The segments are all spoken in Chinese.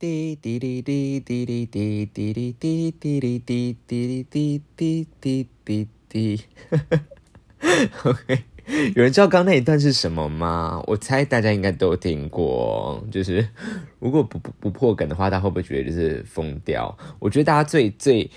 滴滴滴滴滴滴滴滴滴滴滴滴滴滴滴滴滴滴滴。OK，有人知道刚那一段是什么吗？我猜大家应该都听过。就是如果不不不破梗的话，他会不会觉得就是疯掉？我觉得大家最最。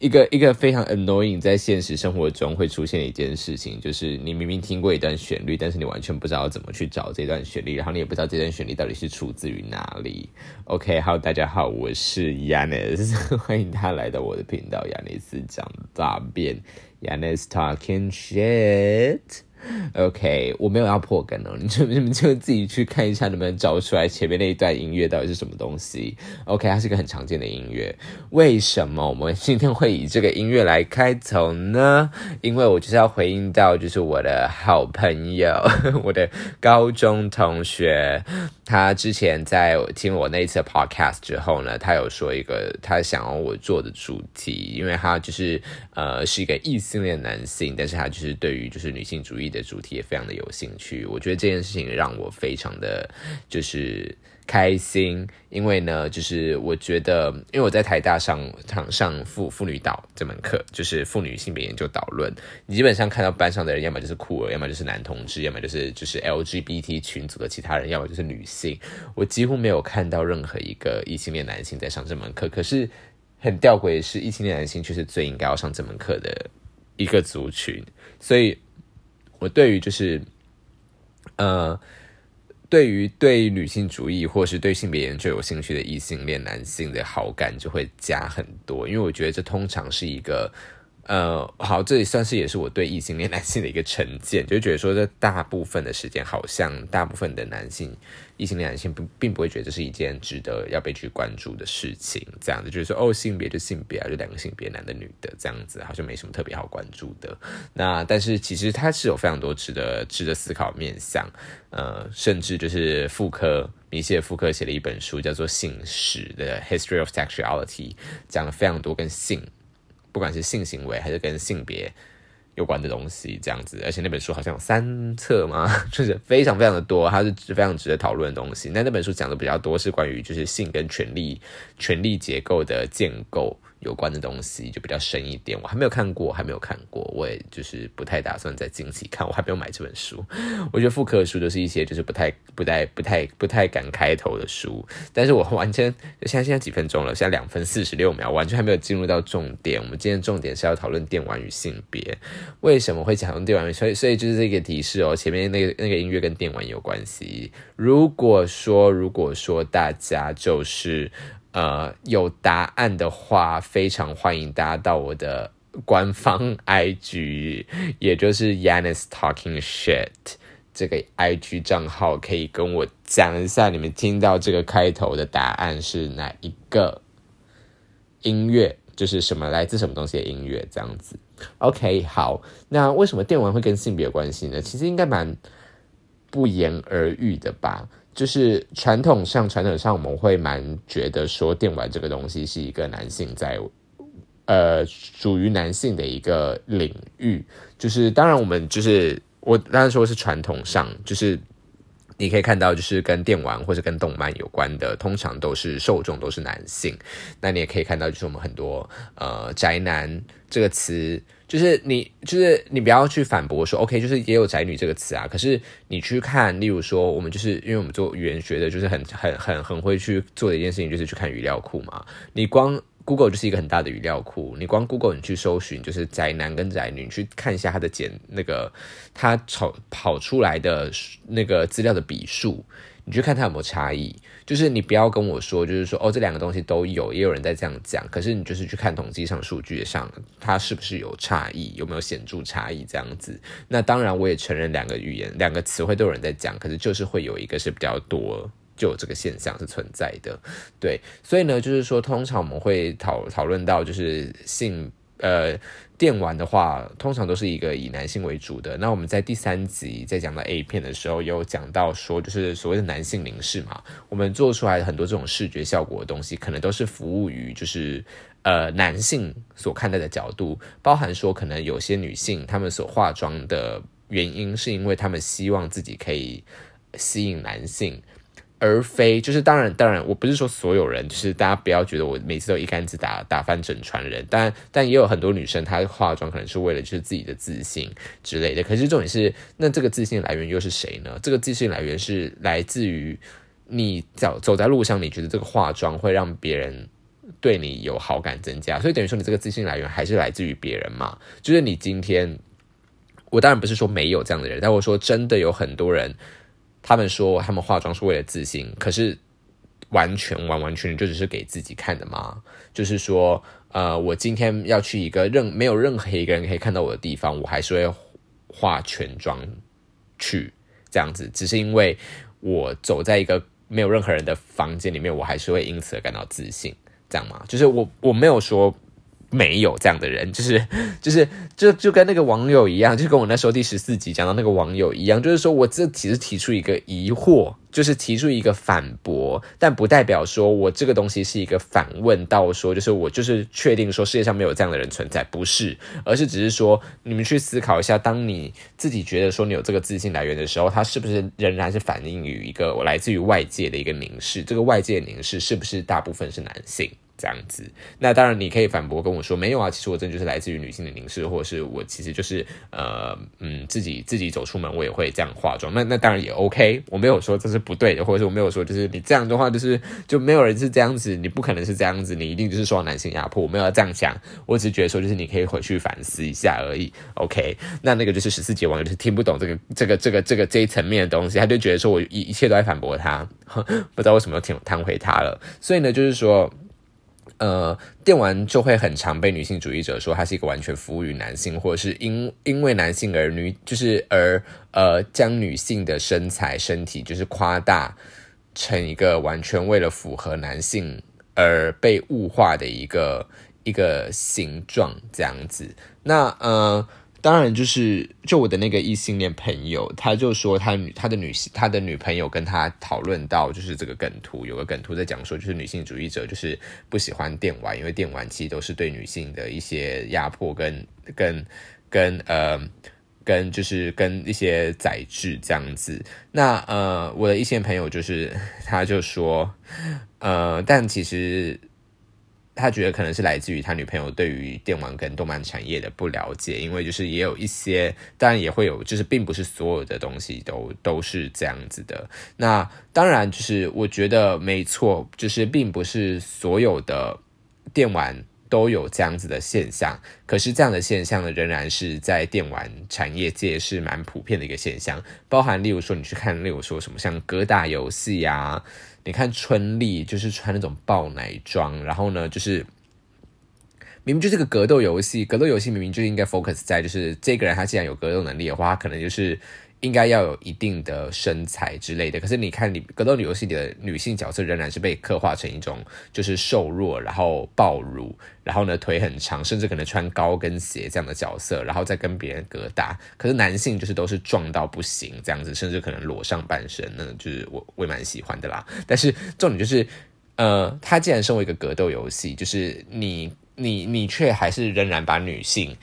一个一个非常 annoying 在现实生活中会出现的一件事情，就是你明明听过一段旋律，但是你完全不知道怎么去找这段旋律，然后你也不知道这段旋律到底是出自于哪里。OK，Hello，大家好，我是 Yanis，欢迎大家来到我的频道，Yanis 讲大便，Yanis talking shit。OK，我没有要破梗哦，你就你们就自己去看一下，能不能找出来前面那一段音乐到底是什么东西。OK，它是一个很常见的音乐。为什么我们今天会以这个音乐来开头呢？因为我就是要回应到，就是我的好朋友，我的高中同学，他之前在听我那一次 Podcast 之后呢，他有说一个他想要我做的主题，因为他就是呃是一个异性恋男性，但是他就是对于就是女性主义。的主题也非常的有兴趣，我觉得这件事情让我非常的就是开心，因为呢，就是我觉得，因为我在台大上上上妇妇女导这门课，就是妇女性别研究导论，你基本上看到班上的人，要么就是酷儿，要么就是男同志，要么就是就是 LGBT 群组的其他人，要么就是女性，我几乎没有看到任何一个异性恋男性在上这门课。可是很吊诡的是，异性恋男性却是最应该要上这门课的一个族群，所以。我对于就是，呃，对于对女性主义或是对性别研究有兴趣的异性恋男性的好感就会加很多，因为我觉得这通常是一个。呃，好，这也算是也是我对异性恋男性的一个成见，就觉得说，这大部分的时间，好像大部分的男性，异性恋男性不并不会觉得这是一件值得要被去关注的事情，这样子，就是说，哦，性别就性别啊，就两个性别，男的女的，这样子，好像没什么特别好关注的。那但是其实它是有非常多值得值得思考面向，呃，甚至就是妇科，米歇尔妇科写了一本书，叫做《性史》的 History of Sexuality，讲了非常多跟性。不管是性行为还是跟性别有关的东西，这样子，而且那本书好像有三册嘛，就是非常非常的多，它是非常值得讨论的东西。那那本书讲的比较多是关于就是性跟权力、权力结构的建构。有关的东西就比较深一点，我还没有看过，还没有看过，我也就是不太打算在近期看，我还没有买这本书。我觉得妇科书都是一些就是不太、不太、不太、不太敢开头的书，但是我完全现在现在几分钟了，现在两分四十六秒，完全还没有进入到重点。我们今天重点是要讨论电玩与性别，为什么会讲用电玩？所以 所以就是这个提示哦，前面那个那个音乐跟电玩有关系。如果说如果说大家就是。呃，有答案的话，非常欢迎大家到我的官方 IG，也就是 Yannis Talking Shit 这个 IG 账号，可以跟我讲一下，你们听到这个开头的答案是哪一个音乐，就是什么来自什么东西的音乐，这样子。OK，好，那为什么电玩会跟性别有关系呢？其实应该蛮不言而喻的吧。就是传统上，传统上我们会蛮觉得说电玩这个东西是一个男性在，呃，属于男性的一个领域。就是当然，我们就是我当然说是传统上，就是你可以看到，就是跟电玩或者跟动漫有关的，通常都是受众都是男性。那你也可以看到，就是我们很多呃宅男这个词。就是你，就是你不要去反驳说，OK，就是也有宅女这个词啊。可是你去看，例如说，我们就是因为我们做语言学的，就是很很很很会去做的一件事情，就是去看语料库嘛。你光 Google 就是一个很大的语料库，你光 Google 你去搜寻，就是宅男跟宅女，你去看一下他的简那个他跑跑出来的那个资料的笔数。你去看它有没有差异，就是你不要跟我说，就是说哦，这两个东西都有，也有人在这样讲。可是你就是去看统计上数据上，它是不是有差异，有没有显著差异这样子？那当然，我也承认两个语言、两个词汇都有人在讲，可是就是会有一个是比较多，就有这个现象是存在的。对，所以呢，就是说，通常我们会讨讨论到就是性。呃，电玩的话，通常都是一个以男性为主的。那我们在第三集在讲到 A 片的时候，有讲到说，就是所谓的男性凝视嘛，我们做出来很多这种视觉效果的东西，可能都是服务于就是呃男性所看待的角度，包含说可能有些女性她们所化妆的原因，是因为她们希望自己可以吸引男性。而非就是当然当然，我不是说所有人，就是大家不要觉得我每次都一竿子打打翻整船人，但但也有很多女生她化妆可能是为了就是自己的自信之类的。可是重点是，那这个自信来源又是谁呢？这个自信来源是来自于你走走在路上，你觉得这个化妆会让别人对你有好感增加，所以等于说你这个自信来源还是来自于别人嘛？就是你今天。我当然不是说没有这样的人，但我说真的有很多人，他们说他们化妆是为了自信，可是完全完完全全就只是给自己看的吗？就是说，呃，我今天要去一个任没有任何一个人可以看到我的地方，我还是会化全妆去这样子，只是因为我走在一个没有任何人的房间里面，我还是会因此而感到自信，这样吗？就是我我没有说。没有这样的人，就是 就是就就跟那个网友一样，就跟我那时候第十四集讲到那个网友一样，就是说我这其实提出一个疑惑，就是提出一个反驳，但不代表说我这个东西是一个反问到说，就是我就是确定说世界上没有这样的人存在，不是，而是只是说你们去思考一下，当你自己觉得说你有这个自信来源的时候，它是不是仍然是反映于一个我来自于外界的一个凝视？这个外界凝视是不是大部分是男性？这样子，那当然你可以反驳跟我说没有啊，其实我真的就是来自于女性的凝视，或者是我其实就是呃嗯自己自己走出门我也会这样化妆，那那当然也 OK，我没有说这是不对的，或者是我没有说就是你这样的话就是就没有人是这样子，你不可能是这样子，你一定就是受到男性压迫，我没有这样讲，我只是觉得说就是你可以回去反思一下而已，OK，那那个就是十四节网友就是听不懂这个这个这个这个这一层面的东西，他就觉得说我一一切都在反驳他，不知道为什么又听弹回他了，所以呢就是说。呃，电玩就会很常被女性主义者说它是一个完全服务于男性，或者是因因为男性而女，就是而呃将女性的身材身体就是夸大成一个完全为了符合男性而被物化的一个一个形状这样子。那呃。当然，就是就我的那个异性恋朋友，他就说他女他的女性他的女朋友跟他讨论到，就是这个梗图有个梗图在讲说，就是女性主义者就是不喜欢电玩，因为电玩其实都是对女性的一些压迫跟跟跟呃跟就是跟一些宰制这样子。那呃，我的一些朋友就是他就说，呃，但其实。他觉得可能是来自于他女朋友对于电玩跟动漫产业的不了解，因为就是也有一些，当然也会有，就是并不是所有的东西都都是这样子的。那当然就是我觉得没错，就是并不是所有的电玩都有这样子的现象。可是这样的现象呢，仍然是在电玩产业界是蛮普遍的一个现象，包含例如说你去看，例如说什么像格打游戏啊。你看春丽就是穿那种爆奶装，然后呢，就是明明就是个格斗游戏，格斗游戏明明就应该 focus 在就是这个人他既然有格斗能力的话，他可能就是。应该要有一定的身材之类的，可是你看，你格斗游戏里的女性角色仍然是被刻画成一种就是瘦弱，然后暴乳，然后呢腿很长，甚至可能穿高跟鞋这样的角色，然后再跟别人格打。可是男性就是都是壮到不行这样子，甚至可能裸上半身，那就是我我蛮喜欢的啦。但是重点就是，呃，他既然身为一个格斗游戏，就是你你你却还是仍然把女性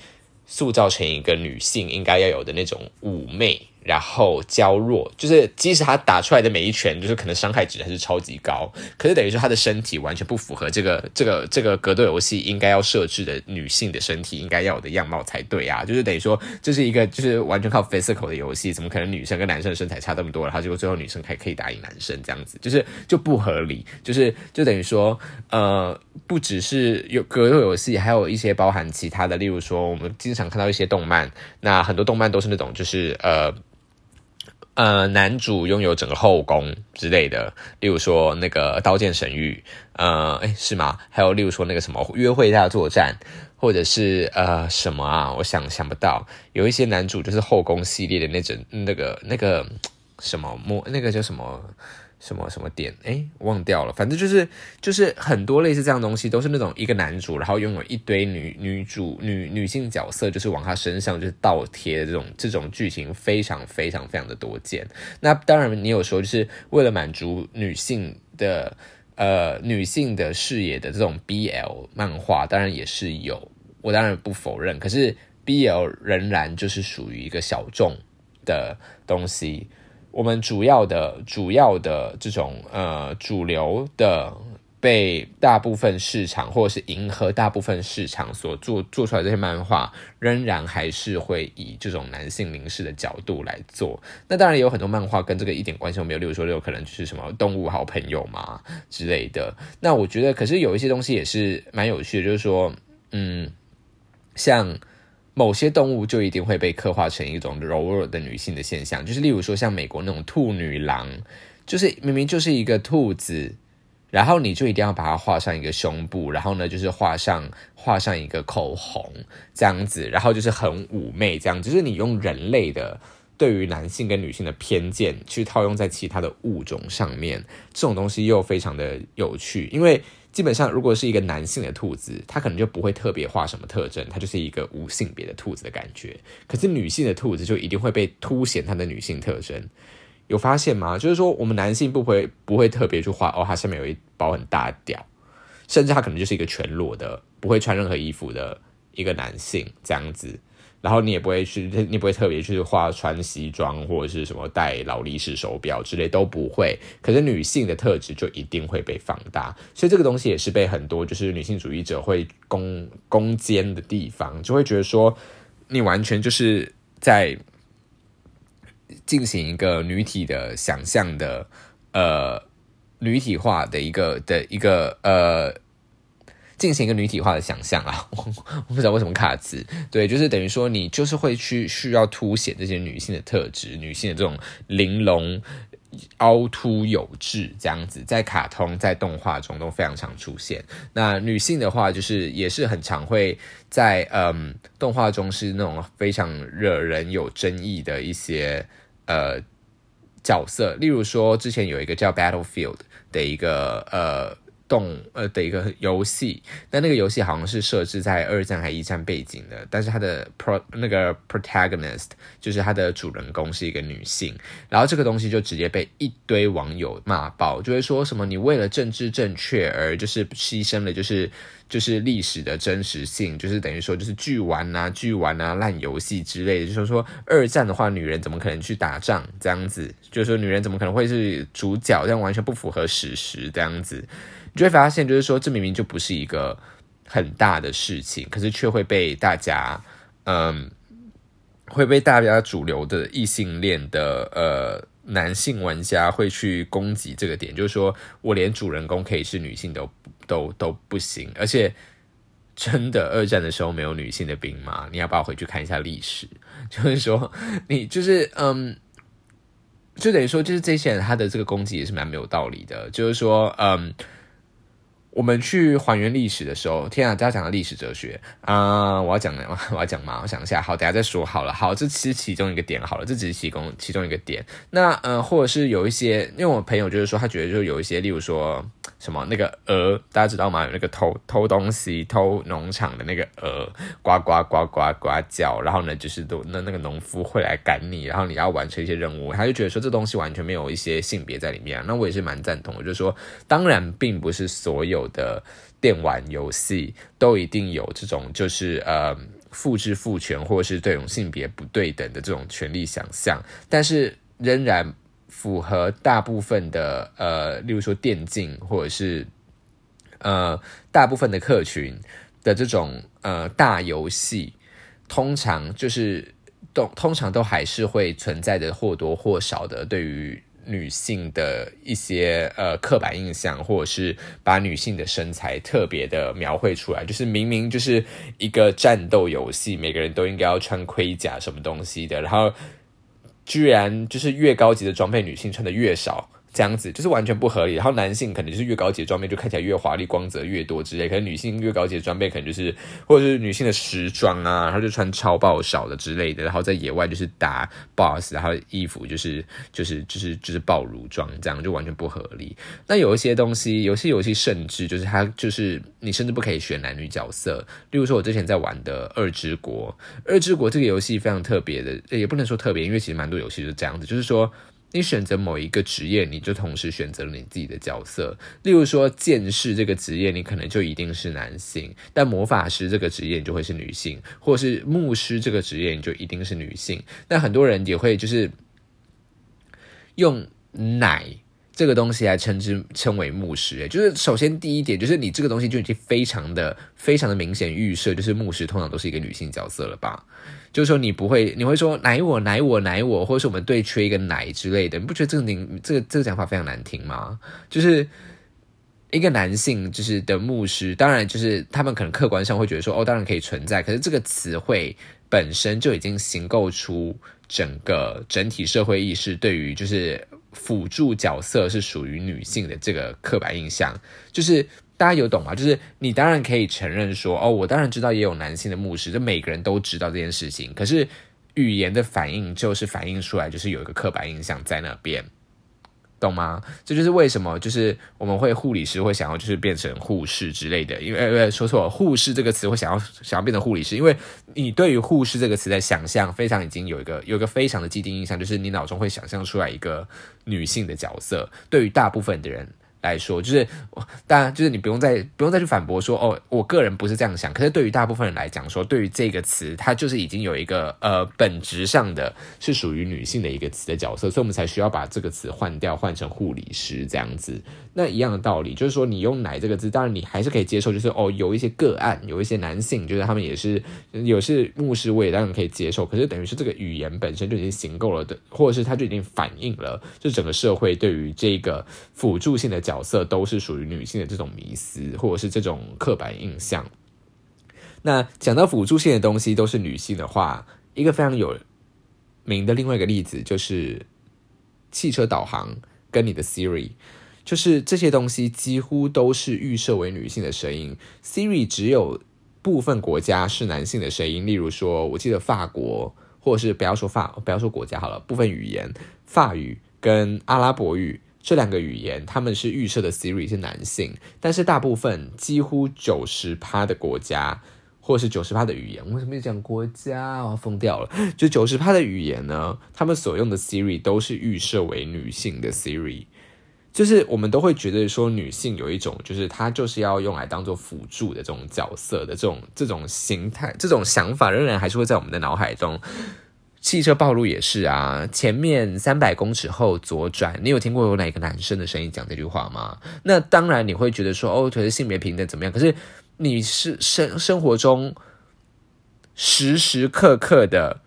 塑造成一个女性应该要有的那种妩媚。然后娇弱，就是即使他打出来的每一拳，就是可能伤害值还是超级高，可是等于说他的身体完全不符合这个这个这个格斗游戏应该要设置的女性的身体应该要有的样貌才对啊！就是等于说这是一个就是完全靠 physical 的游戏，怎么可能女生跟男生的身材差这么多？然后结果最后女生还可以打赢男生这样子，就是就不合理，就是就等于说呃，不只是有格斗游戏，还有一些包含其他的，例如说我们经常看到一些动漫，那很多动漫都是那种就是呃。呃，男主拥有整个后宫之类的，例如说那个《刀剑神域》，呃，哎，是吗？还有例如说那个什么《约会大作战》，或者是呃什么啊？我想想不到，有一些男主就是后宫系列的那种，那个那个什么魔，那个叫什么？什么什么点？哎，忘掉了。反正就是就是很多类似这样东西，都是那种一个男主，然后拥有一堆女女主女女性角色，就是往他身上就是倒贴的这种这种剧情，非常非常非常的多见。那当然，你有说就是为了满足女性的呃女性的视野的这种 BL 漫画，当然也是有，我当然不否认。可是 BL 仍然就是属于一个小众的东西。我们主要的、主要的这种呃主流的。被大部分市场或者是迎合大部分市场所做做出来这些漫画，仍然还是会以这种男性凝视的角度来做。那当然有很多漫画跟这个一点关系都没有，例如说有可能就是什么动物好朋友嘛之类的。那我觉得，可是有一些东西也是蛮有趣的，就是说，嗯，像某些动物就一定会被刻画成一种柔弱的女性的现象，就是例如说像美国那种兔女郎，就是明明就是一个兔子。然后你就一定要把它画上一个胸部，然后呢，就是画上画上一个口红这样子，然后就是很妩媚这样，就是你用人类的对于男性跟女性的偏见去套用在其他的物种上面，这种东西又非常的有趣。因为基本上如果是一个男性的兔子，它可能就不会特别画什么特征，它就是一个无性别的兔子的感觉。可是女性的兔子就一定会被凸显它的女性特征。有发现吗？就是说，我们男性不会不会特别去画哦，它下面有一包很大的屌，甚至它可能就是一个全裸的，不会穿任何衣服的一个男性这样子。然后你也不会去，你不会特别去画穿西装或者是什么戴劳力士手表之类都不会。可是女性的特质就一定会被放大，所以这个东西也是被很多就是女性主义者会攻攻坚的地方，就会觉得说你完全就是在。进行一个女体的想象的，呃，女体化的一个的一个呃，进行一个女体化的想象啊，我不知道为什么卡词，对，就是等于说你就是会去需要凸显这些女性的特质，女性的这种玲珑、凹凸有致这样子，在卡通在动画中都非常常出现。那女性的话，就是也是很常会在嗯动画中是那种非常惹人有争议的一些。呃，角色，例如说，之前有一个叫 Battlefield 的一个呃动呃的一个游戏，但那个游戏好像是设置在二战还一战背景的，但是它的 pro 那个 protagonist 就是它的主人公是一个女性，然后这个东西就直接被一堆网友骂爆，就会说什么你为了政治正确而就是牺牲了就是。就是历史的真实性，就是等于说，就是剧玩啊、剧玩啊、烂游戏之类的。就是说，二战的话，女人怎么可能去打仗？这样子，就是说，女人怎么可能会是主角？这样完全不符合史实。这样子，你就会发现，就是说，这明明就不是一个很大的事情，可是却会被大家，嗯，会被大家主流的异性恋的呃男性玩家会去攻击这个点，就是说我连主人公可以是女性都。都都不行，而且真的二战的时候没有女性的兵吗？你要不要回去看一下历史？就是说，你就是嗯，就等于说，就是这些人他的这个攻击也是蛮没有道理的。就是说，嗯。我们去还原历史的时候，天啊！大家讲的历史哲学啊，我要讲，我要讲嘛，我想一下，好，等下再说好了。好，这其其中一个点好了，这只是其中其中一个点。那呃，或者是有一些，因为我朋友就是说，他觉得就有一些，例如说什么那个鹅，大家知道吗？有那个偷偷东西、偷农场的那个鹅，呱呱呱呱呱叫，然后呢，就是都那那个农夫会来赶你，然后你要完成一些任务，他就觉得说这东西完全没有一些性别在里面。那我也是蛮赞同的，就是说，当然并不是所有。的电玩游戏都一定有这种，就是呃，复制父权或者是这种性别不对等的这种权利想象，但是仍然符合大部分的呃，例如说电竞或者是呃，大部分的客群的这种呃大游戏，通常就是都通常都还是会存在着或多或少的对于。女性的一些呃刻板印象，或者是把女性的身材特别的描绘出来，就是明明就是一个战斗游戏，每个人都应该要穿盔甲什么东西的，然后居然就是越高级的装备，女性穿的越少。这样子就是完全不合理，然后男性可能就是越高级的装备就看起来越华丽、光泽越多之类，可能女性越高级的装备可能就是或者是女性的时装啊，然后就穿超爆少的之类的，然后在野外就是打 boss，然后衣服就是就是就是就是暴乳装，这样就完全不合理。那有一些东西，有些游戏甚至就是它就是你甚至不可以选男女角色，例如说我之前在玩的《二之国》，《二之国》这个游戏非常特别的，也不能说特别，因为其实蛮多游戏就是这样子，就是说。你选择某一个职业，你就同时选择了你自己的角色。例如说，剑士这个职业，你可能就一定是男性；但魔法师这个职业，你就会是女性；或者是牧师这个职业，你就一定是女性。那很多人也会就是用奶这个东西来称之称为牧师，就是首先第一点就是你这个东西就已经非常的非常的明显预设，就是牧师通常都是一个女性角色了吧？就是说你不会你会说奶我奶我奶我，或者是我们队缺一个奶之类的，你不觉得这个名这个这个讲法非常难听吗？就是一个男性就是的牧师，当然就是他们可能客观上会觉得说哦，当然可以存在，可是这个词汇本身就已经形构出整个整体社会意识对于就是。辅助角色是属于女性的这个刻板印象，就是大家有懂吗？就是你当然可以承认说，哦，我当然知道也有男性的牧师，就每个人都知道这件事情。可是语言的反应就是反映出来，就是有一个刻板印象在那边。懂吗？这就是为什么，就是我们会护理师会想要就是变成护士之类的，因为呃说错，护士这个词会想要想要变成护理师，因为你对于护士这个词的想象非常已经有一个有一个非常的既定印象，就是你脑中会想象出来一个女性的角色，对于大部分的人。来说，就是当然，就是你不用再不用再去反驳说哦，我个人不是这样想。可是对于大部分人来讲，说对于这个词，它就是已经有一个呃本质上的是属于女性的一个词的角色，所以我们才需要把这个词换掉，换成护理师这样子。那一样的道理，就是说你用“奶”这个字，当然你还是可以接受，就是哦有一些个案，有一些男性，就是他们也是有是牧师，我也当然可以接受。可是等于是这个语言本身就已经行够了的，或者是它就已经反映了，就整个社会对于这个辅助性的。角色都是属于女性的这种迷思，或者是这种刻板印象。那讲到辅助性的东西都是女性的话，一个非常有名的另外一个例子就是汽车导航跟你的 Siri，就是这些东西几乎都是预设为女性的声音。Siri 只有部分国家是男性的声音，例如说，我记得法国，或者是不要说法，不要说国家好了，部分语言，法语跟阿拉伯语。这两个语言，他们是预设的 Siri 是男性，但是大部分几乎九十趴的国家，或者是九十趴的语言，为什么讲国家？我要疯掉了！就九十趴的语言呢，他们所用的 Siri 都是预设为女性的 Siri，就是我们都会觉得说女性有一种，就是她就是要用来当做辅助的这种角色的这种这种形态，这种想法仍然还是会在我们的脑海中。汽车暴露也是啊，前面三百公尺后左转。你有听过有哪个男生的声音讲这句话吗？那当然你会觉得说，哦，觉得性别平等怎么样？可是你是生生活中时时刻刻的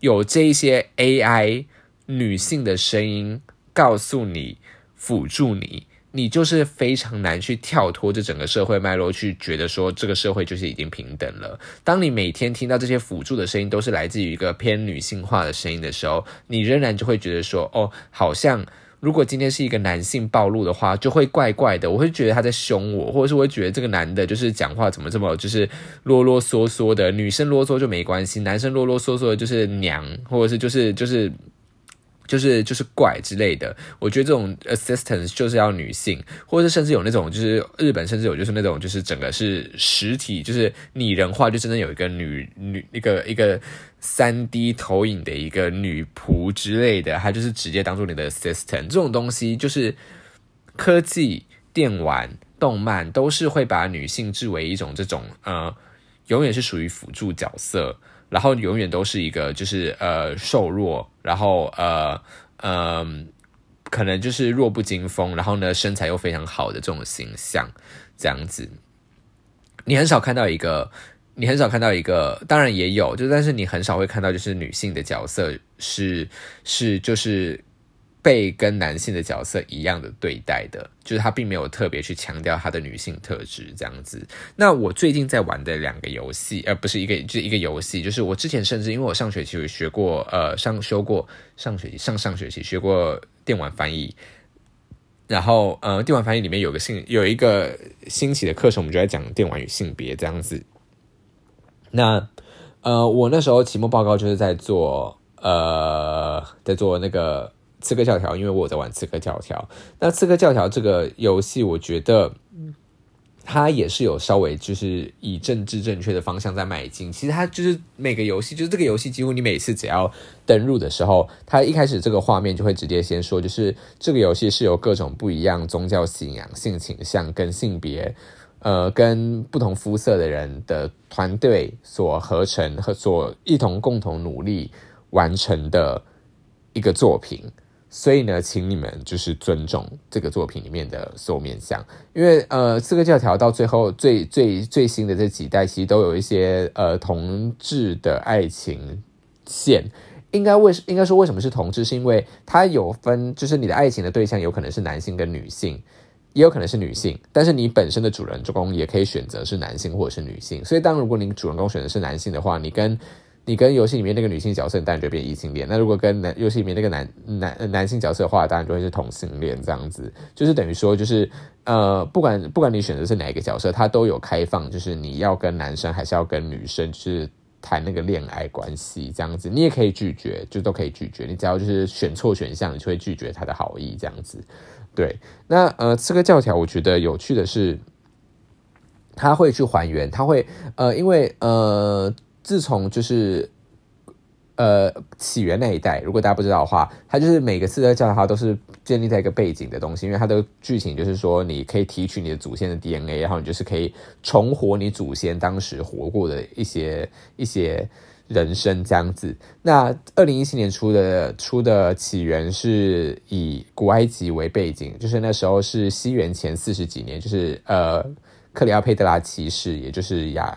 有这一些 AI 女性的声音告诉你，辅助你。你就是非常难去跳脱这整个社会脉络，去觉得说这个社会就是已经平等了。当你每天听到这些辅助的声音都是来自于一个偏女性化的声音的时候，你仍然就会觉得说，哦，好像如果今天是一个男性暴露的话，就会怪怪的。我会觉得他在凶我，或者是我会觉得这个男的就是讲话怎么这么就是啰啰嗦嗦的。女生啰嗦就没关系，男生啰啰嗦嗦的就是娘，或者是就是就是。就是就是怪之类的，我觉得这种 assistance 就是要女性，或者甚至有那种就是日本甚至有就是那种就是整个是实体就是拟人化，就真的有一个女女一个一个三 D 投影的一个女仆之类的，它就是直接当做你的 assistant。这种东西就是科技、电玩、动漫都是会把女性置为一种这种呃，永远是属于辅助角色。然后永远都是一个，就是呃瘦弱，然后呃嗯，可能就是弱不禁风，然后呢身材又非常好的这种形象，这样子，你很少看到一个，你很少看到一个，当然也有，就但是你很少会看到就是女性的角色是是就是。被跟男性的角色一样的对待的，就是他并没有特别去强调他的女性特质这样子。那我最近在玩的两个游戏，呃，不是一个，就是一个游戏，就是我之前甚至因为我上学期有学过，呃，上修过上学期上上学期学过电玩翻译，然后呃，电玩翻译里面有个性有一个兴起的课程，我们就在讲电玩与性别这样子。那呃，我那时候期末报告就是在做呃，在做那个。刺客教条，因为我在玩刺客教条。那刺客教条这个游戏，我觉得它也是有稍微就是以政治正确的方向在迈进。其实它就是每个游戏，就是这个游戏几乎你每次只要登入的时候，它一开始这个画面就会直接先说，就是这个游戏是由各种不一样宗教信仰、性倾向跟性别，呃，跟不同肤色的人的团队所合成和所一同共同努力完成的一个作品。所以呢，请你们就是尊重这个作品里面的所有面相，因为呃，四个教条到最后最最最新的这几代，其实都有一些呃同志的爱情线。应该为应该说为什么是同志，是因为它有分，就是你的爱情的对象有可能是男性跟女性，也有可能是女性，但是你本身的主人公也可以选择是男性或者是女性。所以，当如果你主人公选择是男性的话，你跟你跟游戏里面那个女性角色，当然就变异性恋。那如果跟男游戏里面那个男男男性角色的话，当然就会是同性恋这样子。就是等于说，就是呃，不管不管你选择是哪一个角色，它都有开放，就是你要跟男生还是要跟女生，就是谈那个恋爱关系这样子。你也可以拒绝，就都可以拒绝。你只要就是选错选项，你就会拒绝他的好意这样子。对，那呃，这个教条我觉得有趣的是，他会去还原，他会呃，因为呃。自从就是呃起源那一代，如果大家不知道的话，它就是每个次的教条都是建立在一个背景的东西，因为它的剧情就是说，你可以提取你的祖先的 DNA，然后你就是可以重活你祖先当时活过的一些一些人生这样子。那二零一七年出的出的起源是以古埃及为背景，就是那时候是西元前四十几年，就是呃克里奥佩特拉七世，也就是亚。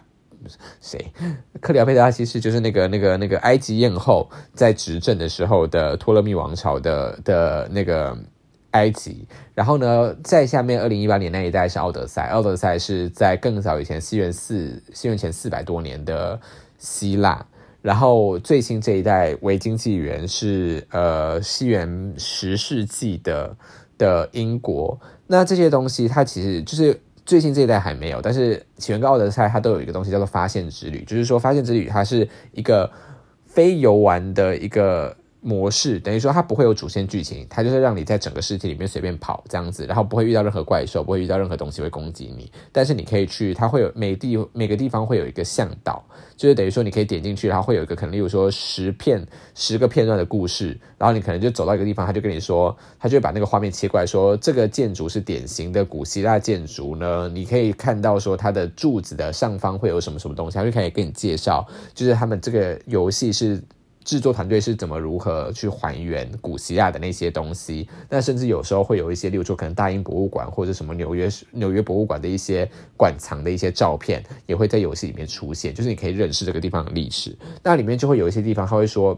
谁？克里奥佩特拉其实就是那个、那个、那个埃及艳后在执政的时候的托勒密王朝的的那个埃及。然后呢，在下面二零一八年那一代是奥德赛，奥德赛是在更早以前，西元四西元前四百多年的希腊。然后最新这一代维京纪元是呃西元十世纪的的英国。那这些东西它其实就是。最近这一代还没有，但是起源跟奥德赛它都有一个东西叫做发现之旅，就是说发现之旅它是一个非游玩的一个。模式等于说它不会有主线剧情，它就是让你在整个世界里面随便跑这样子，然后不会遇到任何怪兽，不会遇到任何东西会攻击你。但是你可以去，它会有每地每个地方会有一个向导，就是等于说你可以点进去，然后会有一个可能，例如说十片十个片段的故事，然后你可能就走到一个地方，他就跟你说，他就会把那个画面切过来说，这个建筑是典型的古希腊建筑呢，你可以看到说它的柱子的上方会有什么什么东西，他就可以给你介绍，就是他们这个游戏是。制作团队是怎么如何去还原古希腊的那些东西？那甚至有时候会有一些，例如说可能大英博物馆或者什么纽约纽约博物馆的一些馆藏的一些照片，也会在游戏里面出现，就是你可以认识这个地方的历史。那里面就会有一些地方，他会说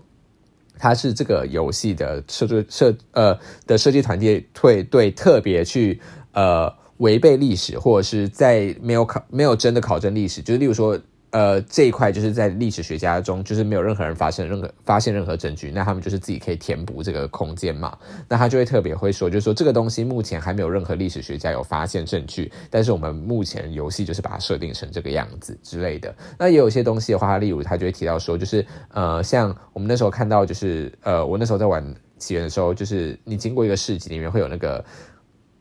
他是这个游戏的设置设呃的设计团队会对特别去呃违背历史，或者是在没有考没有真的考证历史，就是例如说。呃，这一块就是在历史学家中，就是没有任何人发现任何发现任何证据，那他们就是自己可以填补这个空间嘛。那他就会特别会说，就是说这个东西目前还没有任何历史学家有发现证据，但是我们目前游戏就是把它设定成这个样子之类的。那也有一些东西的话，例如他就会提到说，就是呃，像我们那时候看到，就是呃，我那时候在玩起源的时候，就是你经过一个市集里面会有那个。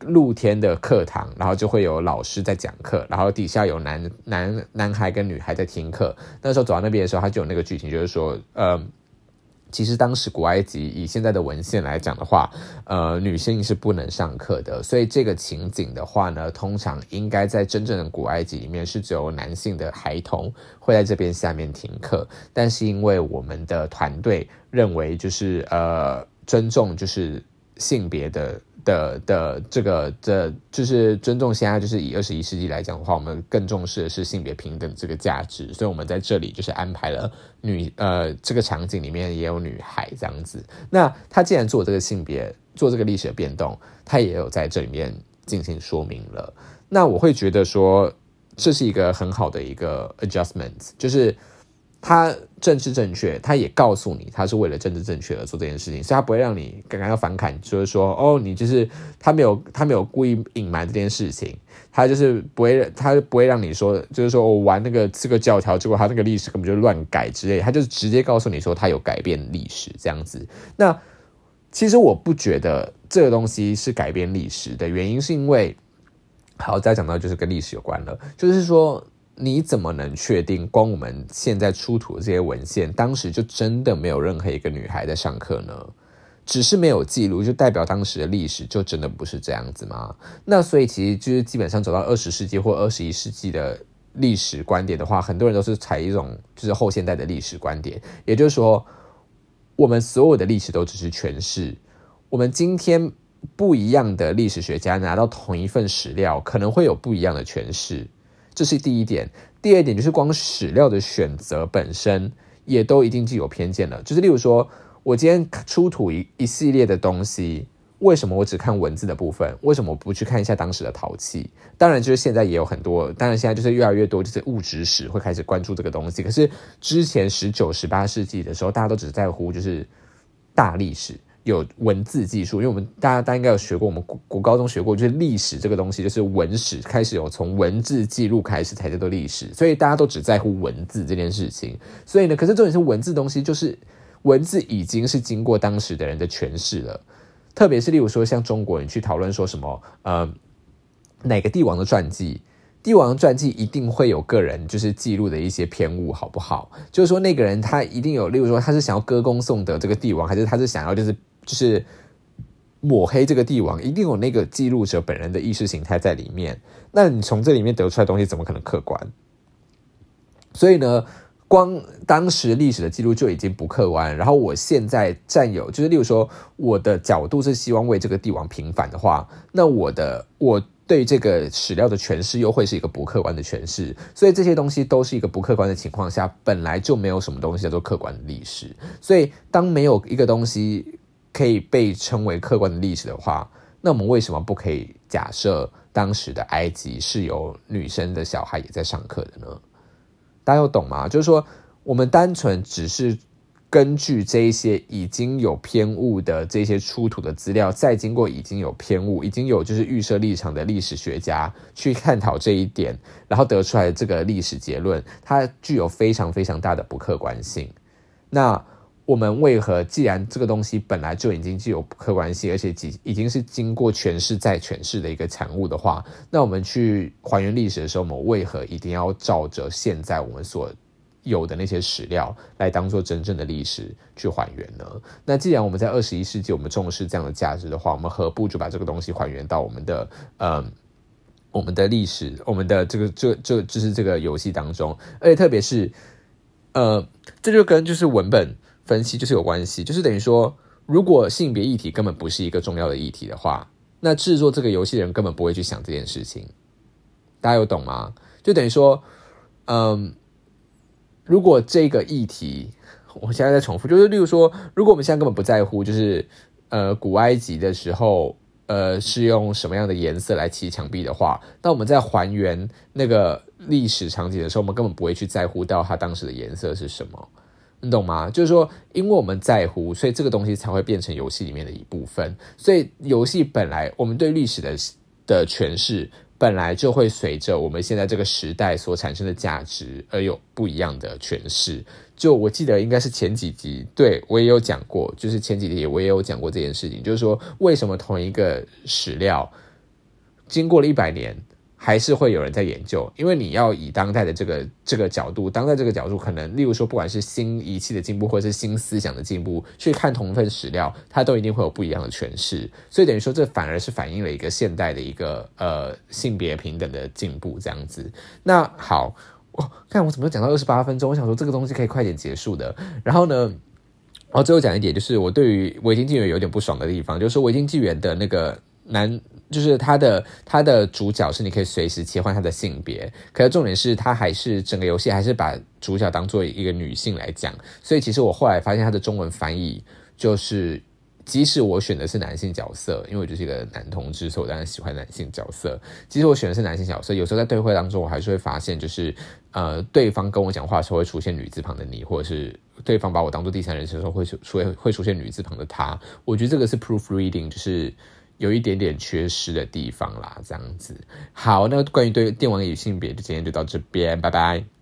露天的课堂，然后就会有老师在讲课，然后底下有男男男孩跟女孩在听课。那时候走到那边的时候，他就有那个剧情，就是说，呃，其实当时古埃及以现在的文献来讲的话，呃，女性是不能上课的。所以这个情景的话呢，通常应该在真正的古埃及里面是只有男性的孩童会在这边下面听课。但是因为我们的团队认为，就是呃，尊重就是性别的。的的这个的，就是尊重现在，就是以二十一世纪来讲的话，我们更重视的是性别平等这个价值，所以我们在这里就是安排了女呃这个场景里面也有女孩这样子。那他既然做这个性别做这个历史的变动，他也有在这里面进行说明了。那我会觉得说这是一个很好的一个 adjustment，就是。他政治正确，他也告诉你，他是为了政治正确而做这件事情，所以他不会让你感到反感，就是说，哦，你就是他没有，他没有故意隐瞒这件事情，他就是不会，他不会让你说，就是说我玩那个这个教条，结果他那个历史根本就乱改之类，他就直接告诉你说他有改变历史这样子。那其实我不觉得这个东西是改变历史的原因，是因为好再讲到就是跟历史有关了，就是说。你怎么能确定光我们现在出土的这些文献，当时就真的没有任何一个女孩在上课呢？只是没有记录，就代表当时的历史就真的不是这样子吗？那所以其实就是基本上走到二十世纪或二十一世纪的历史观点的话，很多人都是采一种就是后现代的历史观点，也就是说，我们所有的历史都只是诠释我们今天不一样的历史学家拿到同一份史料，可能会有不一样的诠释，这是第一点。第二点就是光史料的选择本身，也都一定具有偏见了。就是例如说，我今天出土一一系列的东西。为什么我只看文字的部分？为什么不去看一下当时的陶器？当然，就是现在也有很多，当然现在就是越来越多，就是物质史会开始关注这个东西。可是之前十九、十八世纪的时候，大家都只在乎就是大历史，有文字技术。因为我们大家大家应该有学过，我们国高中学过，就是历史这个东西，就是文史开始有从文字记录开始才叫做历史，所以大家都只在乎文字这件事情。所以呢，可是重点是文字东西，就是文字已经是经过当时的人的诠释了。特别是例如说，像中国人去讨论说什么，呃，哪个帝王的传记，帝王传记一定会有个人就是记录的一些偏误，好不好？就是说那个人他一定有，例如说他是想要歌功颂德这个帝王，还是他是想要就是就是抹黑这个帝王，一定有那个记录者本人的意识形态在里面。那你从这里面得出来东西，怎么可能客观？所以呢？光当时历史的记录就已经不客观，然后我现在占有，就是例如说，我的角度是希望为这个帝王平反的话，那我的我对这个史料的诠释又会是一个不客观的诠释，所以这些东西都是一个不客观的情况下，本来就没有什么东西叫做客观的历史。所以当没有一个东西可以被称为客观的历史的话，那我们为什么不可以假设当时的埃及是有女生的小孩也在上课的呢？大家有懂吗？就是说，我们单纯只是根据这一些已经有偏误的这些出土的资料，再经过已经有偏误、已经有就是预设立场的历史学家去探讨这一点，然后得出来的这个历史结论，它具有非常非常大的不客观性。那我们为何既然这个东西本来就已经具有客观性，而且已已经是经过诠释再诠释的一个产物的话，那我们去还原历史的时候，我们为何一定要照着现在我们所有的那些史料来当做真正的历史去还原呢？那既然我们在二十一世纪我们重视这样的价值的话，我们何不就把这个东西还原到我们的嗯我们的历史，我们的这个这这就是这个游戏当中，而且特别是呃，这就跟就是文本。分析就是有关系，就是等于说，如果性别议题根本不是一个重要的议题的话，那制作这个游戏的人根本不会去想这件事情。大家有懂吗？就等于说，嗯，如果这个议题，我现在在重复，就是例如说，如果我们现在根本不在乎，就是呃，古埃及的时候，呃，是用什么样的颜色来漆墙壁的话，那我们在还原那个历史场景的时候，我们根本不会去在乎到它当时的颜色是什么。你懂吗？就是说，因为我们在乎，所以这个东西才会变成游戏里面的一部分。所以，游戏本来我们对历史的的诠释，本来就会随着我们现在这个时代所产生的价值而有不一样的诠释。就我记得应该是前几集，对我也有讲过，就是前几集我也有讲过这件事情，就是说为什么同一个史料经过了一百年。还是会有人在研究，因为你要以当代的这个这个角度，当代这个角度，可能例如说，不管是新仪器的进步，或者是新思想的进步，去看同一份史料，它都一定会有不一样的诠释。所以等于说，这反而是反映了一个现代的一个呃性别平等的进步这样子。那好，我看我怎么讲到二十八分钟，我想说这个东西可以快点结束的。然后呢，然后最后讲一点，就是我对于《维京纪元》有点不爽的地方，就是《维京纪元》的那个男。就是他的他的主角是你可以随时切换他的性别，可是重点是他还是整个游戏还是把主角当做一个女性来讲，所以其实我后来发现他的中文翻译就是，即使我选的是男性角色，因为我就是一个男同志，所以我当然喜欢男性角色。即使我选的是男性角色，有时候在对话当中，我还是会发现，就是呃，对方跟我讲话的时候会出现女字旁的你，或者是对方把我当做第三人称的时候会出会会出现女字旁的他。我觉得这个是 proofreading，就是。有一点点缺失的地方啦，这样子。好，那关于对电玩与性别，就今天就到这边，拜拜。